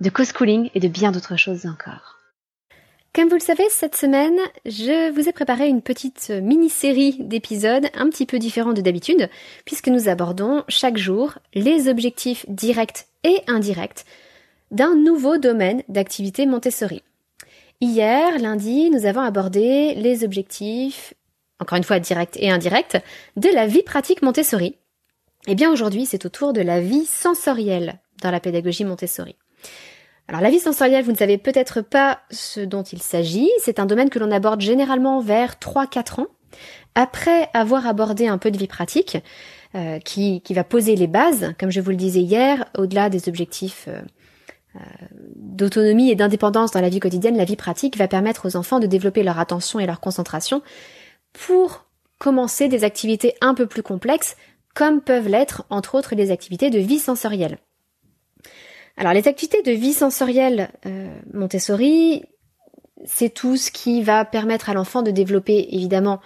de co-schooling et de bien d'autres choses encore. Comme vous le savez, cette semaine, je vous ai préparé une petite mini-série d'épisodes un petit peu différents de d'habitude, puisque nous abordons chaque jour les objectifs directs et indirects d'un nouveau domaine d'activité Montessori. Hier, lundi, nous avons abordé les objectifs, encore une fois directs et indirects, de la vie pratique Montessori. Et eh bien aujourd'hui, c'est au tour de la vie sensorielle dans la pédagogie Montessori. Alors la vie sensorielle, vous ne savez peut-être pas ce dont il s'agit. C'est un domaine que l'on aborde généralement vers 3-4 ans, après avoir abordé un peu de vie pratique, euh, qui, qui, va poser les bases, comme je vous le disais hier, au-delà des objectifs euh, euh, d'autonomie et d'indépendance dans la vie quotidienne, la vie pratique va permettre aux enfants de développer leur attention et leur concentration pour commencer des activités un peu plus complexes, comme peuvent l'être entre autres les activités de vie sensorielle. Alors les activités de vie sensorielle euh, Montessori, c'est tout ce qui va permettre à l'enfant de développer évidemment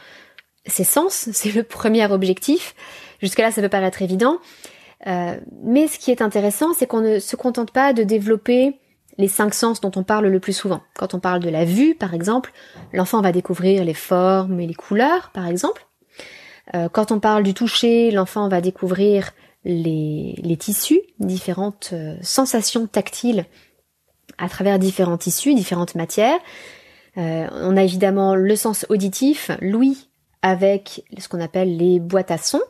ses sens, c'est le premier objectif. Jusque-là, ça peut paraître évident. Euh, mais ce qui est intéressant, c'est qu'on ne se contente pas de développer les cinq sens dont on parle le plus souvent. Quand on parle de la vue, par exemple, l'enfant va découvrir les formes et les couleurs, par exemple. Euh, quand on parle du toucher, l'enfant va découvrir les, tissus, différentes euh, sensations tactiles à travers différents tissus, différentes matières. Euh, on a évidemment le sens auditif, l'ouïe avec ce qu'on appelle les boîtes à sons.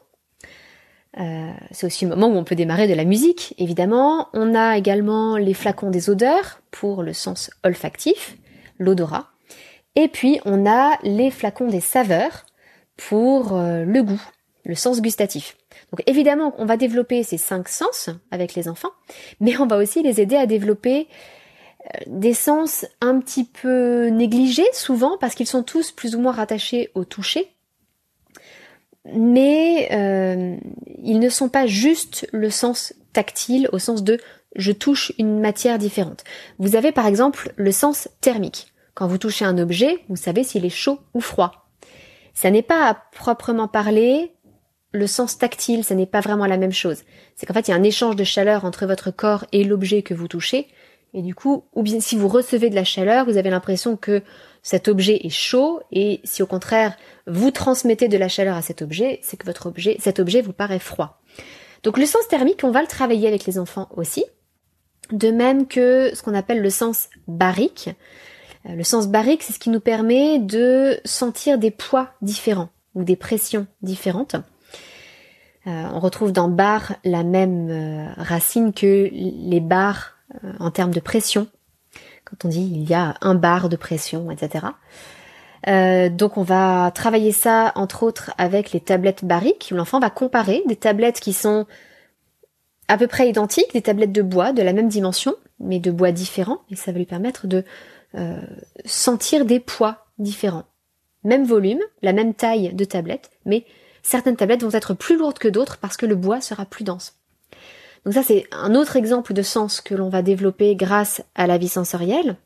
Euh, c'est aussi le moment où on peut démarrer de la musique, évidemment. On a également les flacons des odeurs pour le sens olfactif, l'odorat. Et puis on a les flacons des saveurs pour le goût, le sens gustatif. Donc évidemment, on va développer ces cinq sens avec les enfants, mais on va aussi les aider à développer euh, des sens un petit peu négligés souvent parce qu'ils sont tous plus ou moins rattachés au toucher. Mais euh, ils ne sont pas juste le sens tactile au sens de je touche une matière différente. Vous avez par exemple le sens thermique. Quand vous touchez un objet, vous savez s'il est chaud ou froid. Ça n'est pas à proprement parler le sens tactile, ce n'est pas vraiment la même chose. C'est qu'en fait, il y a un échange de chaleur entre votre corps et l'objet que vous touchez. Et du coup, ou bien si vous recevez de la chaleur, vous avez l'impression que cet objet est chaud, et si au contraire vous transmettez de la chaleur à cet objet, c'est que votre objet, cet objet vous paraît froid. Donc le sens thermique, on va le travailler avec les enfants aussi. De même que ce qu'on appelle le sens barique. Euh, le sens barique, c'est ce qui nous permet de sentir des poids différents ou des pressions différentes. Euh, on retrouve dans bar la même euh, racine que les bars euh, en termes de pression. Quand on dit il y a un bar de pression, etc. donc on va travailler ça entre autres avec les tablettes bariques où l'enfant va comparer des tablettes qui sont à peu près identiques, des tablettes de bois de la même dimension, mais de bois différents, et ça va lui permettre de sentir des poids différents. Même volume, la même taille de tablette, mais certaines tablettes vont être plus lourdes que d'autres parce que le bois sera plus dense. Donc ça c'est un autre exemple de sens que l'on va développer grâce à la vie sensorielle.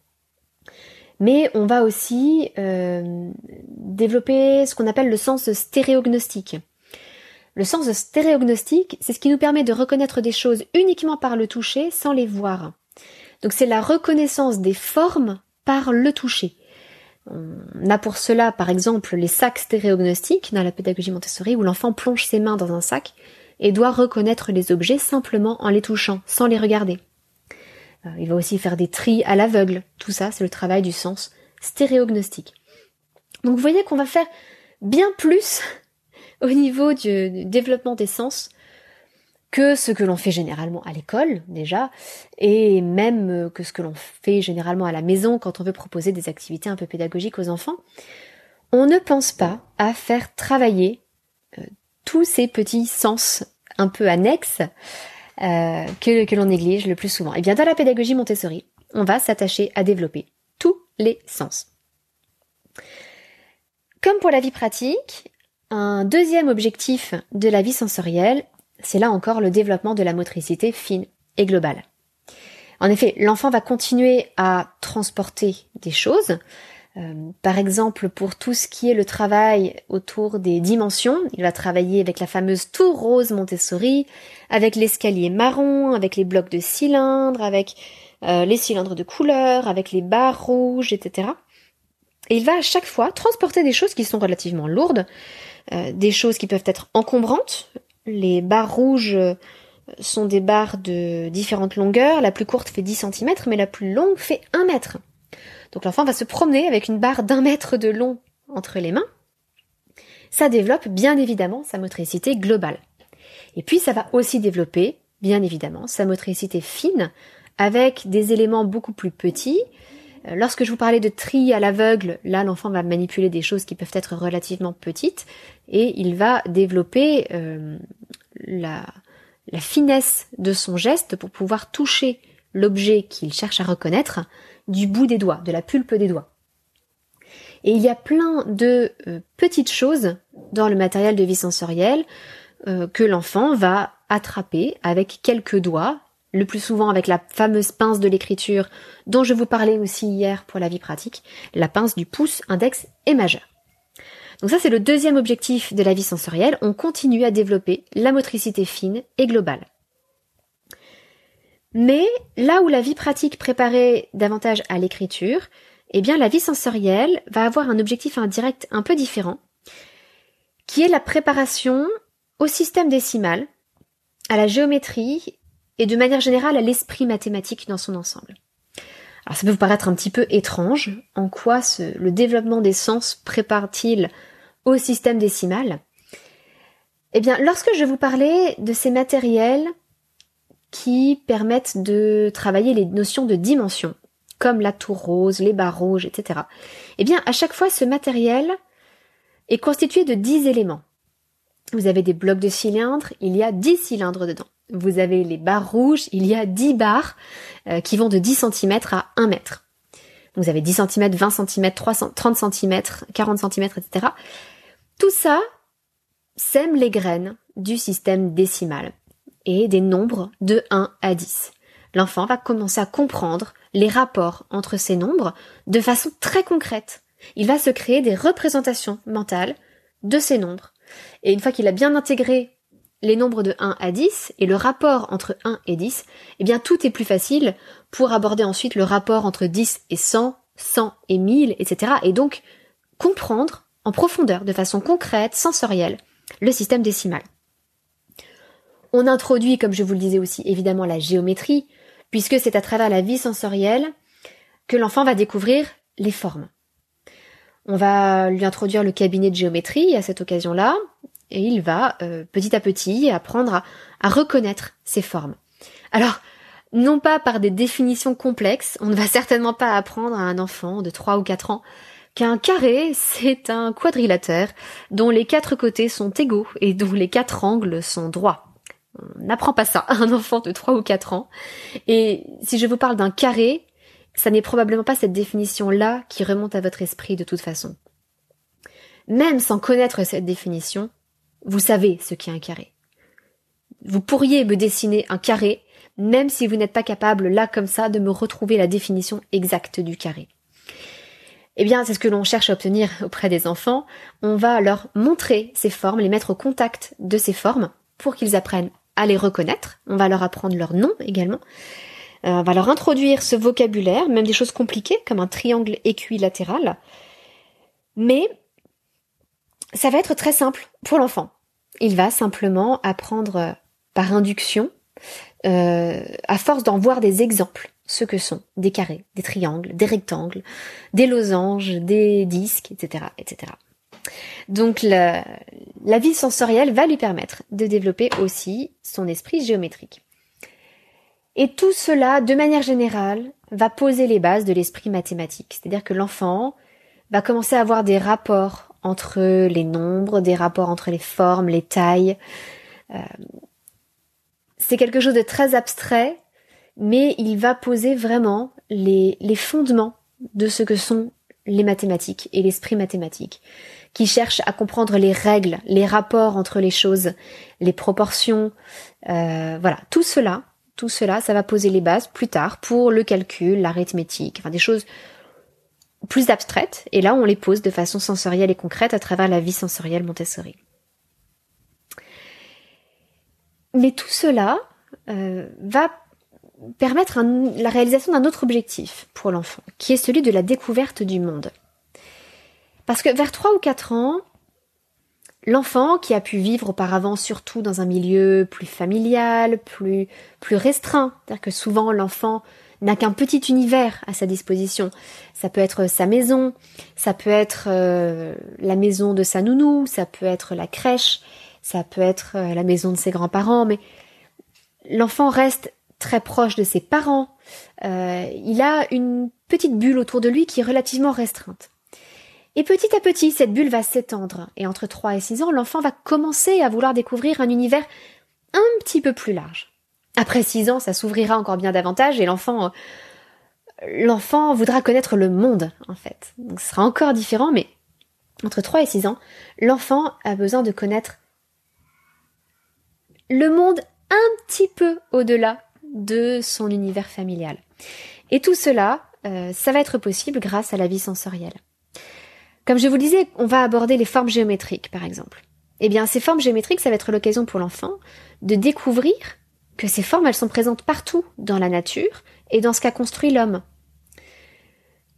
Mais on va aussi euh, développer ce qu'on appelle le sens stéréognostique. Le sens stéréognostique, c'est ce qui nous permet de reconnaître des choses uniquement par le toucher sans les voir. Donc c'est la reconnaissance des formes par le toucher. On a pour cela, par exemple, les sacs stéréognostiques dans la pédagogie Montessori où l'enfant plonge ses mains dans un sac et doit reconnaître les objets simplement en les touchant, sans les regarder. Euh, il va aussi faire des tris à l'aveugle. Tout ça, c'est le travail du sens stéréognostique. Donc vous voyez qu'on va faire bien plus au niveau du développement des sens que ce que l'on fait généralement à l'école déjà, et même euh, que ce que l'on fait généralement à la maison quand on veut proposer des activités un peu pédagogiques aux enfants, on ne pense pas à faire travailler euh, tous ces petits sens un peu annexes euh, que, que l'on néglige le plus souvent. Et eh bien dans la pédagogie Montessori, on va s'attacher à développer tous les sens. Comme pour la vie pratique, un deuxième objectif de la vie sensorielle, c'est là encore le développement de la motricité fine et globale. En effet, l'enfant va continuer à transporter des choses. Euh, par exemple, pour tout ce qui est le travail autour des dimensions, il va travailler avec la fameuse tour rose Montessori, avec l'escalier marron, avec les blocs de cylindres, avec euh, les cylindres de couleur, avec les barres rouges, etc. Et il va à chaque fois transporter des choses qui sont relativement lourdes, euh, des choses qui peuvent être encombrantes. Les barres rouges sont des barres de différentes longueurs. La plus courte fait 10 cm, mais la plus longue fait 1 mètre. Donc l'enfant va se promener avec une barre d'un mètre de long entre les mains. Ça développe bien évidemment sa motricité globale. Et puis ça va aussi développer, bien évidemment, sa motricité fine avec des éléments beaucoup plus petits. Euh, lorsque je vous parlais de tri à l'aveugle, là l'enfant va manipuler des choses qui peuvent être relativement petites et il va développer euh, la, finesse de son geste pour pouvoir toucher l'objet qu'il cherche à reconnaître du bout des doigts, de la pulpe des doigts. Et il y a plein de euh, petites choses dans le matériel de vie sensorielle que l'enfant va attraper avec quelques doigts, le plus souvent avec la fameuse pince de l'écriture dont je vous parlais aussi hier pour la vie pratique, la pince du pouce, index et majeur. Donc ça, c'est le deuxième objectif de la vie sensorielle. On continue à développer la motricité fine et globale. Mais là où la vie pratique préparait davantage à l'écriture, eh bien la vie sensorielle va avoir un objectif indirect un peu différent, qui est la préparation au système décimal, à la géométrie et de manière générale à l'esprit mathématique dans son ensemble. Alors ça peut vous paraître un petit peu étrange, en quoi le développement des sens prépare-t-il au système décimal? Eh bien, lorsque je vous parlais de ces matériels qui permettent de travailler les notions de dimension, comme la tour rose, les barres rouges, etc. Eh bien, à chaque fois, ce matériel est constitué de 10 éléments. Vous avez des blocs de cylindres, il y a 10 cylindres dedans. Vous avez les barres rouges, il y a 10 barres euh, qui vont de 10 cm à 1 mètre. Vous avez 10 cm, 20 cm, 30 cm, 40 cm, etc. Tout ça sème les graines du système décimal et des nombres de 1 à 10. L'enfant va commencer à comprendre les rapports entre ces nombres de façon très concrète. Il va se créer des représentations mentales de ces nombres. Et une fois qu'il a bien intégré les nombres de 1 à 10 et le rapport entre 1 et 10, eh bien tout est plus facile pour aborder ensuite le rapport entre 10 et 100, 100 et 1000, etc. Et donc comprendre en profondeur, de façon concrète, sensorielle, le système décimal. On introduit, comme je vous le disais aussi, évidemment la géométrie, puisque c'est à travers la vie sensorielle que l'enfant va découvrir les formes. On va lui introduire le cabinet de géométrie à cette occasion-là, et il va euh, petit à petit apprendre à, reconnaître ces formes. Alors, non pas par des définitions complexes, on ne va certainement pas apprendre à un enfant de 3 ou 4 ans qu'un carré, c'est un quadrilatère dont les quatre côtés sont égaux et dont les quatre angles sont droits. On n'apprend pas ça à un enfant de 3 ou 4 ans. Et si je vous parle d'un carré, ça n'est probablement pas cette définition-là qui remonte à votre esprit de toute façon. Même sans connaître cette définition, vous savez ce qu'est un carré. Vous pourriez me dessiner un carré, même si vous n'êtes pas capable, là comme ça, de me retrouver la définition exacte du carré. Eh bien, c'est ce que l'on cherche à obtenir auprès des enfants. On va leur montrer ces formes, les mettre au contact de ces formes pour qu'ils apprennent à les reconnaître. On va leur apprendre leur nom également. Euh, on va leur introduire ce vocabulaire, même des choses compliquées comme un triangle équilatéral. Mais ça va être très simple pour l'enfant. Il va simplement apprendre par induction, euh, à force d'en voir des exemples ce que sont des carrés, des triangles, des rectangles, des losanges, des disques, etc., etc. Donc la, la vie sensorielle va lui permettre de développer aussi son esprit géométrique. Et tout cela, de manière générale, va poser les bases de l'esprit mathématique. C'est-à-dire que l'enfant va commencer à avoir des rapports entre les nombres, des rapports entre les formes, les tailles. Euh, c'est quelque chose de très abstrait mais il va poser vraiment les, fondements de ce que sont les mathématiques et l'esprit mathématique, qui cherche à comprendre les règles, les rapports entre les choses, les proportions, euh, voilà, tout cela, tout cela, ça va poser les bases plus tard pour le calcul, l'arithmétique, enfin des choses plus abstraites, et là on les pose de façon sensorielle et concrète à travers la vie sensorielle Montessori. Mais tout cela euh, va permettre la réalisation d'un autre objectif pour l'enfant, qui est celui de la découverte du monde. Parce que vers 3 ou 4 ans, l'enfant qui a pu vivre auparavant surtout dans un milieu plus familial, plus, plus restreint, c'est-à-dire que souvent l'enfant n'a qu'un petit univers à sa disposition. Ça peut être sa maison, ça peut être euh, la maison de sa nounou, ça peut être la crèche, ça peut être euh, la maison de ses grands-parents, mais l'enfant reste très proche de ses parents. Euh, il a une petite bulle autour de lui qui est relativement restreinte. Et petit à petit, cette bulle va s'étendre, et entre 3 et 6 ans, l'enfant va commencer à vouloir découvrir un univers un petit peu plus large. Après 6 ans, ça s'ouvrira encore bien davantage, et l'enfant, euh, l'enfant voudra connaître le monde, en fait. Donc ce sera encore différent, mais entre 3 et 6 ans, l'enfant a besoin de connaître le monde un petit peu au-delà de son univers familial. Et tout cela, euh, ça va être possible grâce à la vie sensorielle. Comme je vous le disais, on va aborder les formes géométriques, par exemple. Eh bien, ces formes géométriques, ça va être l'occasion pour l'enfant de découvrir que ces formes, elles sont présentes partout dans la nature et dans ce qu'a construit l'homme.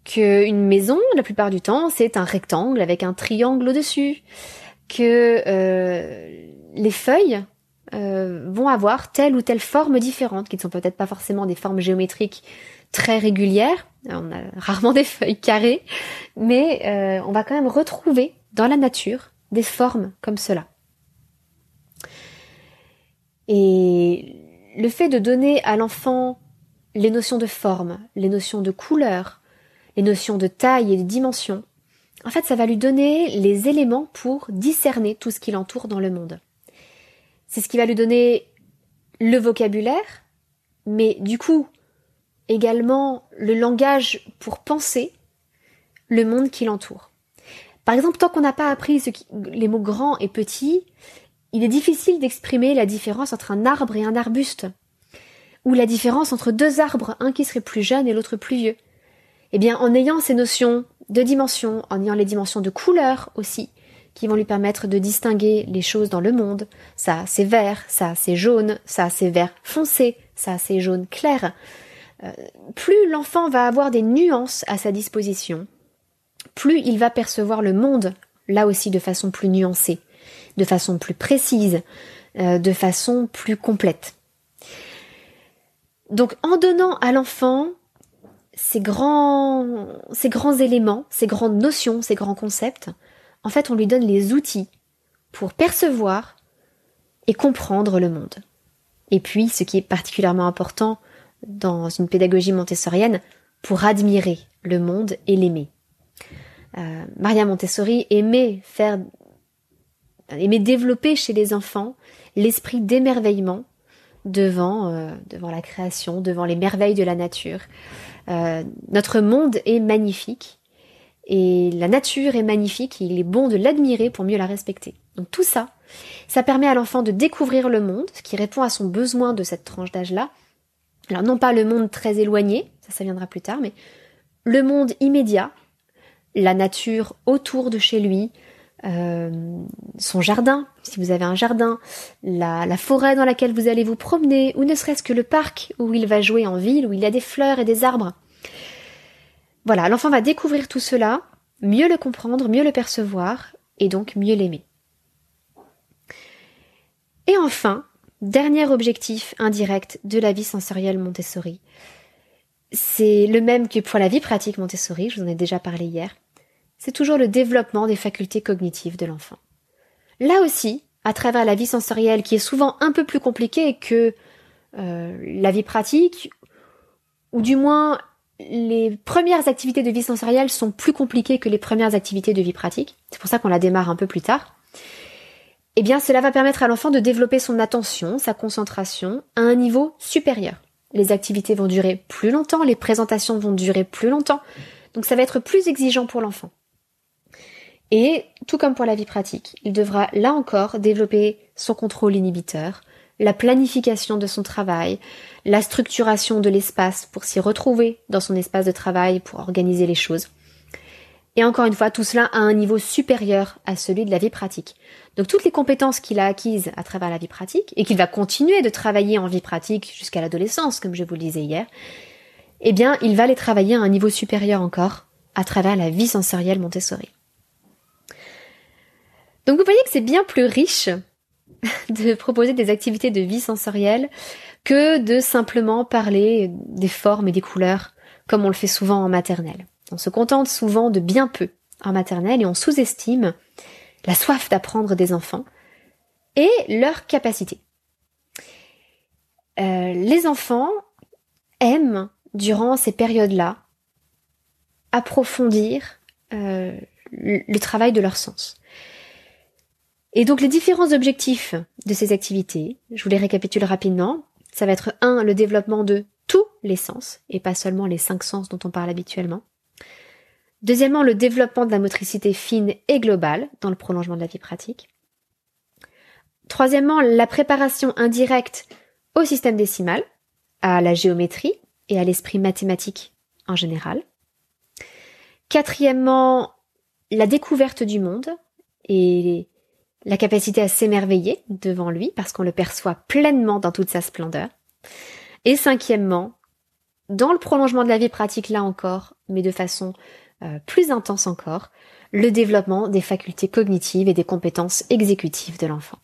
Qu'une maison, la plupart du temps, c'est un rectangle avec un triangle au-dessus. Que euh, les feuilles, euh, vont avoir telle ou telle forme différente, qui ne sont peut-être pas forcément des formes géométriques très régulières. On a rarement des feuilles carrées, mais euh, on va quand même retrouver dans la nature des formes comme cela. Et le fait de donner à l'enfant les notions de forme, les notions de couleur, les notions de taille et de dimension, en fait, ça va lui donner les éléments pour discerner tout ce qui l'entoure dans le monde. C'est ce qui va lui donner le vocabulaire, mais du coup également le langage pour penser le monde qui l'entoure. Par exemple, tant qu'on n'a pas appris les mots grands et petits, il est difficile d'exprimer la différence entre un arbre et un arbuste, ou la différence entre deux arbres, un qui serait plus jeune et l'autre plus vieux. Eh bien, en ayant ces notions de dimension, en ayant les dimensions de couleur aussi, qui vont lui permettre de distinguer les choses dans le monde. Ça, c'est vert, ça, c'est jaune, ça, c'est vert foncé, ça, c'est jaune clair. Euh, plus l'enfant va avoir des nuances à sa disposition, plus il va percevoir le monde, là aussi de façon plus nuancée, de façon plus précise, euh, de façon plus complète. Donc en donnant à l'enfant ces grands, ces grands éléments, ces grandes notions, ces grands concepts, en fait, on lui donne les outils pour percevoir et comprendre le monde. Et puis, ce qui est particulièrement important dans une pédagogie montessorienne, pour admirer le monde et l'aimer. Euh, Maria Montessori aimait faire, aimait développer chez les enfants l'esprit d'émerveillement devant, euh, devant la création, devant les merveilles de la nature. Euh, notre monde est magnifique et la nature est magnifique et il est bon de l'admirer pour mieux la respecter. Donc tout ça, ça permet à l'enfant de découvrir le monde, ce qui répond à son besoin de cette tranche d'âge-là. Alors non pas le monde très éloigné, ça ça viendra plus tard, mais le monde immédiat, la nature autour de chez lui, euh, son jardin, si vous avez un jardin, la, la, forêt dans laquelle vous allez vous promener, ou ne serait-ce que le parc où il va jouer en ville, où il y a des fleurs et des arbres. Voilà, l'enfant va découvrir tout cela, mieux le comprendre, mieux le percevoir, et donc mieux l'aimer. Et enfin, dernier objectif indirect de la vie sensorielle Montessori, c'est le même que pour la vie pratique Montessori, je vous en ai déjà parlé hier, c'est toujours le développement des facultés cognitives de l'enfant. Là aussi, à travers la vie sensorielle qui est souvent un peu plus compliquée que euh, la vie pratique, ou du moins les premières activités de vie sensorielle sont plus compliquées que les premières activités de vie pratique. C'est pour ça qu'on la démarre un peu plus tard. Eh bien, cela va permettre à l'enfant de développer son attention, sa concentration à un niveau supérieur. les activités vont durer plus longtemps, les présentations vont durer plus longtemps. Donc ça va être plus exigeant pour l'enfant. Et tout comme pour la vie pratique, il devra là encore développer son contrôle inhibiteur, la planification de son travail, la structuration de l'espace pour s'y retrouver dans son espace de travail, pour organiser les choses. Et encore une fois, tout cela à un niveau supérieur à celui de la vie pratique. Donc toutes les compétences qu'il a acquises à travers la vie pratique, et qu'il va continuer de travailler en vie pratique jusqu'à l'adolescence, comme je vous le disais hier, eh bien, il va les travailler à un niveau supérieur encore à travers la vie sensorielle Montessori. Donc vous voyez que c'est bien plus riche de proposer des activités de vie sensorielle que de simplement parler des formes et des couleurs comme on le fait souvent en maternelle. On se contente souvent de bien peu en maternelle et on sous-estime la soif d'apprendre des enfants et leur capacité. Euh, les enfants aiment, durant ces périodes-là, approfondir euh, le travail de leur sens. Et donc les différents objectifs de ces activités, je vous les récapitule rapidement. Ça va être un, le développement de tous les sens, et pas seulement les cinq sens dont on parle habituellement. Deuxièmement, le développement de la motricité fine et globale dans le prolongement de la vie pratique. Troisièmement, la préparation indirecte au système décimal, à la géométrie et à l'esprit mathématique en général. Quatrièmement, la découverte du monde et la capacité à s'émerveiller devant lui parce qu'on le perçoit pleinement dans toute sa splendeur. Et cinquièmement, dans le prolongement de la vie pratique là encore, mais de façon euh, plus intense encore, le développement des facultés cognitives et des compétences exécutives de l'enfant.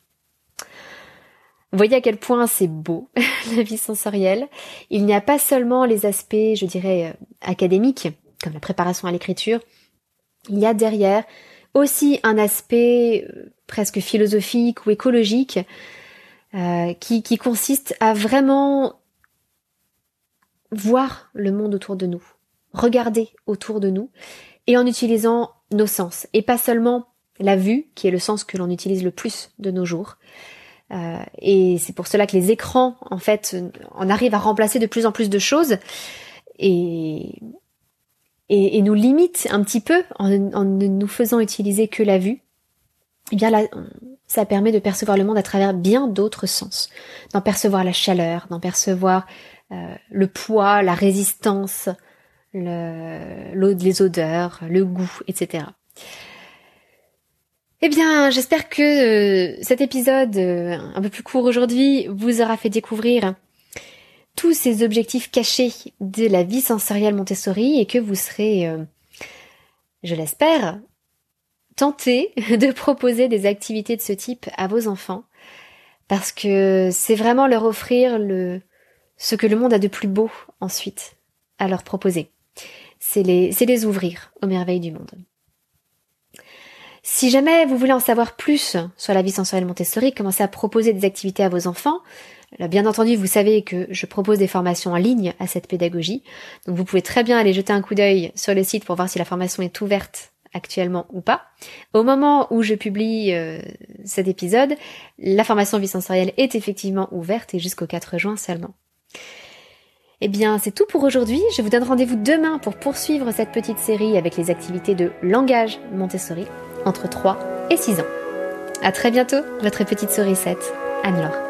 Voyez à quel point c'est beau, la vie sensorielle. Il n'y a pas seulement les aspects, je dirais, euh, académiques, comme la préparation à l'écriture. Il y a derrière aussi un aspect euh, presque philosophique ou écologique qui consiste à vraiment voir le monde autour de nous, regarder autour de nous et en utilisant nos sens et pas seulement la vue qui est le sens que l'on utilise le plus de nos jours. Euh, et c'est pour cela que les écrans, en fait, en arrivent à remplacer de plus en plus de choses et, et, nous limitent un petit peu en, en ne nous faisant utiliser que la vue eh bien là, ça permet de percevoir le monde à travers bien d'autres sens, d'en percevoir la chaleur, d'en percevoir euh, le poids, la résistance, le, les odeurs, le goût, etc. Eh bien, j'espère que euh, cet épisode euh, un peu plus court aujourd'hui vous aura fait découvrir tous ces objectifs cachés de la vie sensorielle Montessori et que vous serez, je l'espère, tenter de proposer des activités de ce type à vos enfants parce que c'est vraiment leur offrir le ce que le monde a de plus beau ensuite à leur proposer. C'est les, ouvrir aux merveilles du monde. Si jamais vous voulez en savoir plus sur la vie sensorielle Montessori, commencez à proposer des activités à vos enfants. Bien entendu, vous savez que je propose des formations en ligne à cette pédagogie. Donc vous pouvez très bien aller jeter un coup d'œil sur le site pour voir si la formation est ouverte actuellement ou pas. Au moment où je publie euh, cet épisode, la formation vie sensorielle est effectivement ouverte et jusqu'au 4 juin seulement. Eh bien, c'est tout pour aujourd'hui. Je vous donne rendez-vous demain pour poursuivre cette petite série avec les activités de langage Montessori entre 3 et 6 ans. À très bientôt, votre petite sourisette, Anne-Laure.